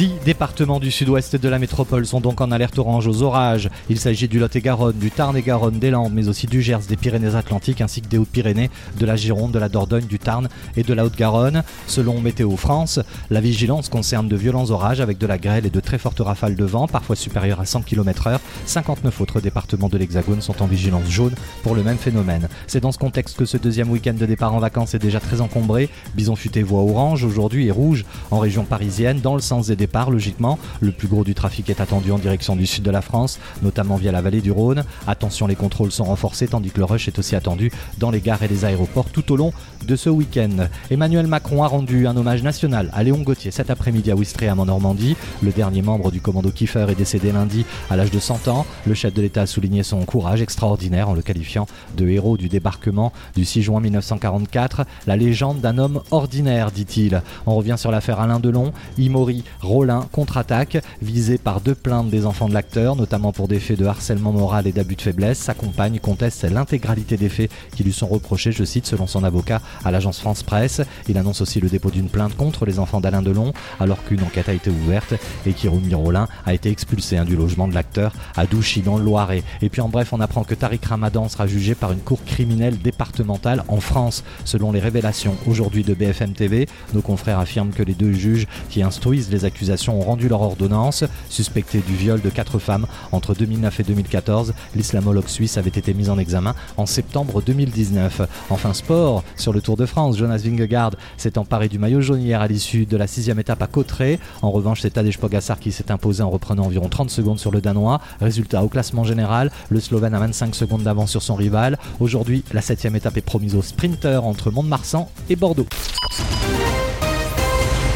Dix départements du sud-ouest de la métropole sont donc en alerte orange aux orages. Il s'agit du Lot-et-Garonne, du Tarn-et-Garonne, des Landes, mais aussi du Gers, des Pyrénées-Atlantiques ainsi que des Hautes-Pyrénées, de la Gironde, de la Dordogne, du Tarn et de la Haute-Garonne. Selon Météo France, la vigilance concerne de violents orages avec de la grêle et de très fortes rafales de vent, parfois supérieures à 100 km/h. 59 autres départements de l'Hexagone sont en vigilance jaune pour le même phénomène. C'est dans ce contexte que ce deuxième week-end de départ en vacances est déjà très encombré. Bison futé voit orange aujourd'hui et rouge en région parisienne dans le sens des logiquement. Le plus gros du trafic est attendu en direction du sud de la France, notamment via la vallée du Rhône. Attention, les contrôles sont renforcés, tandis que le rush est aussi attendu dans les gares et les aéroports tout au long de ce week-end. Emmanuel Macron a rendu un hommage national à Léon Gauthier cet après-midi à Ouistreham en Normandie. Le dernier membre du commando Kiefer est décédé lundi à l'âge de 100 ans. Le chef de l'État a souligné son courage extraordinaire en le qualifiant de héros du débarquement du 6 juin 1944. La légende d'un homme ordinaire, dit-il. On revient sur l'affaire Alain Delon. Imori Rollin contre-attaque, visé par deux plaintes des enfants de l'acteur, notamment pour des faits de harcèlement moral et d'abus de faiblesse. Sa compagne conteste l'intégralité des faits qui lui sont reprochés, je cite, selon son avocat, à l'agence France Presse. Il annonce aussi le dépôt d'une plainte contre les enfants d'Alain Delon, alors qu'une enquête a été ouverte et qu'Irumi Rollin a été expulsé hein, du logement de l'acteur à Douchy, dans le Loiret. Et puis en bref, on apprend que Tariq Ramadan sera jugé par une cour criminelle départementale en France, selon les révélations aujourd'hui de BFM TV. Nos confrères affirment que les deux juges qui instruisent les ont rendu leur ordonnance. Suspecté du viol de quatre femmes entre 2009 et 2014, l'islamologue suisse avait été mis en examen en septembre 2019. Enfin sport, sur le Tour de France, Jonas Vingegaard s'est emparé du maillot jaune hier à l'issue de la sixième étape à Cauterets. En revanche, c'est Tadej Pogacar qui s'est imposé en reprenant environ 30 secondes sur le Danois. Résultat au classement général, le Slovène a 25 secondes d'avance sur son rival. Aujourd'hui, la septième étape est promise aux sprinteurs entre Mont-de-Marsan et Bordeaux.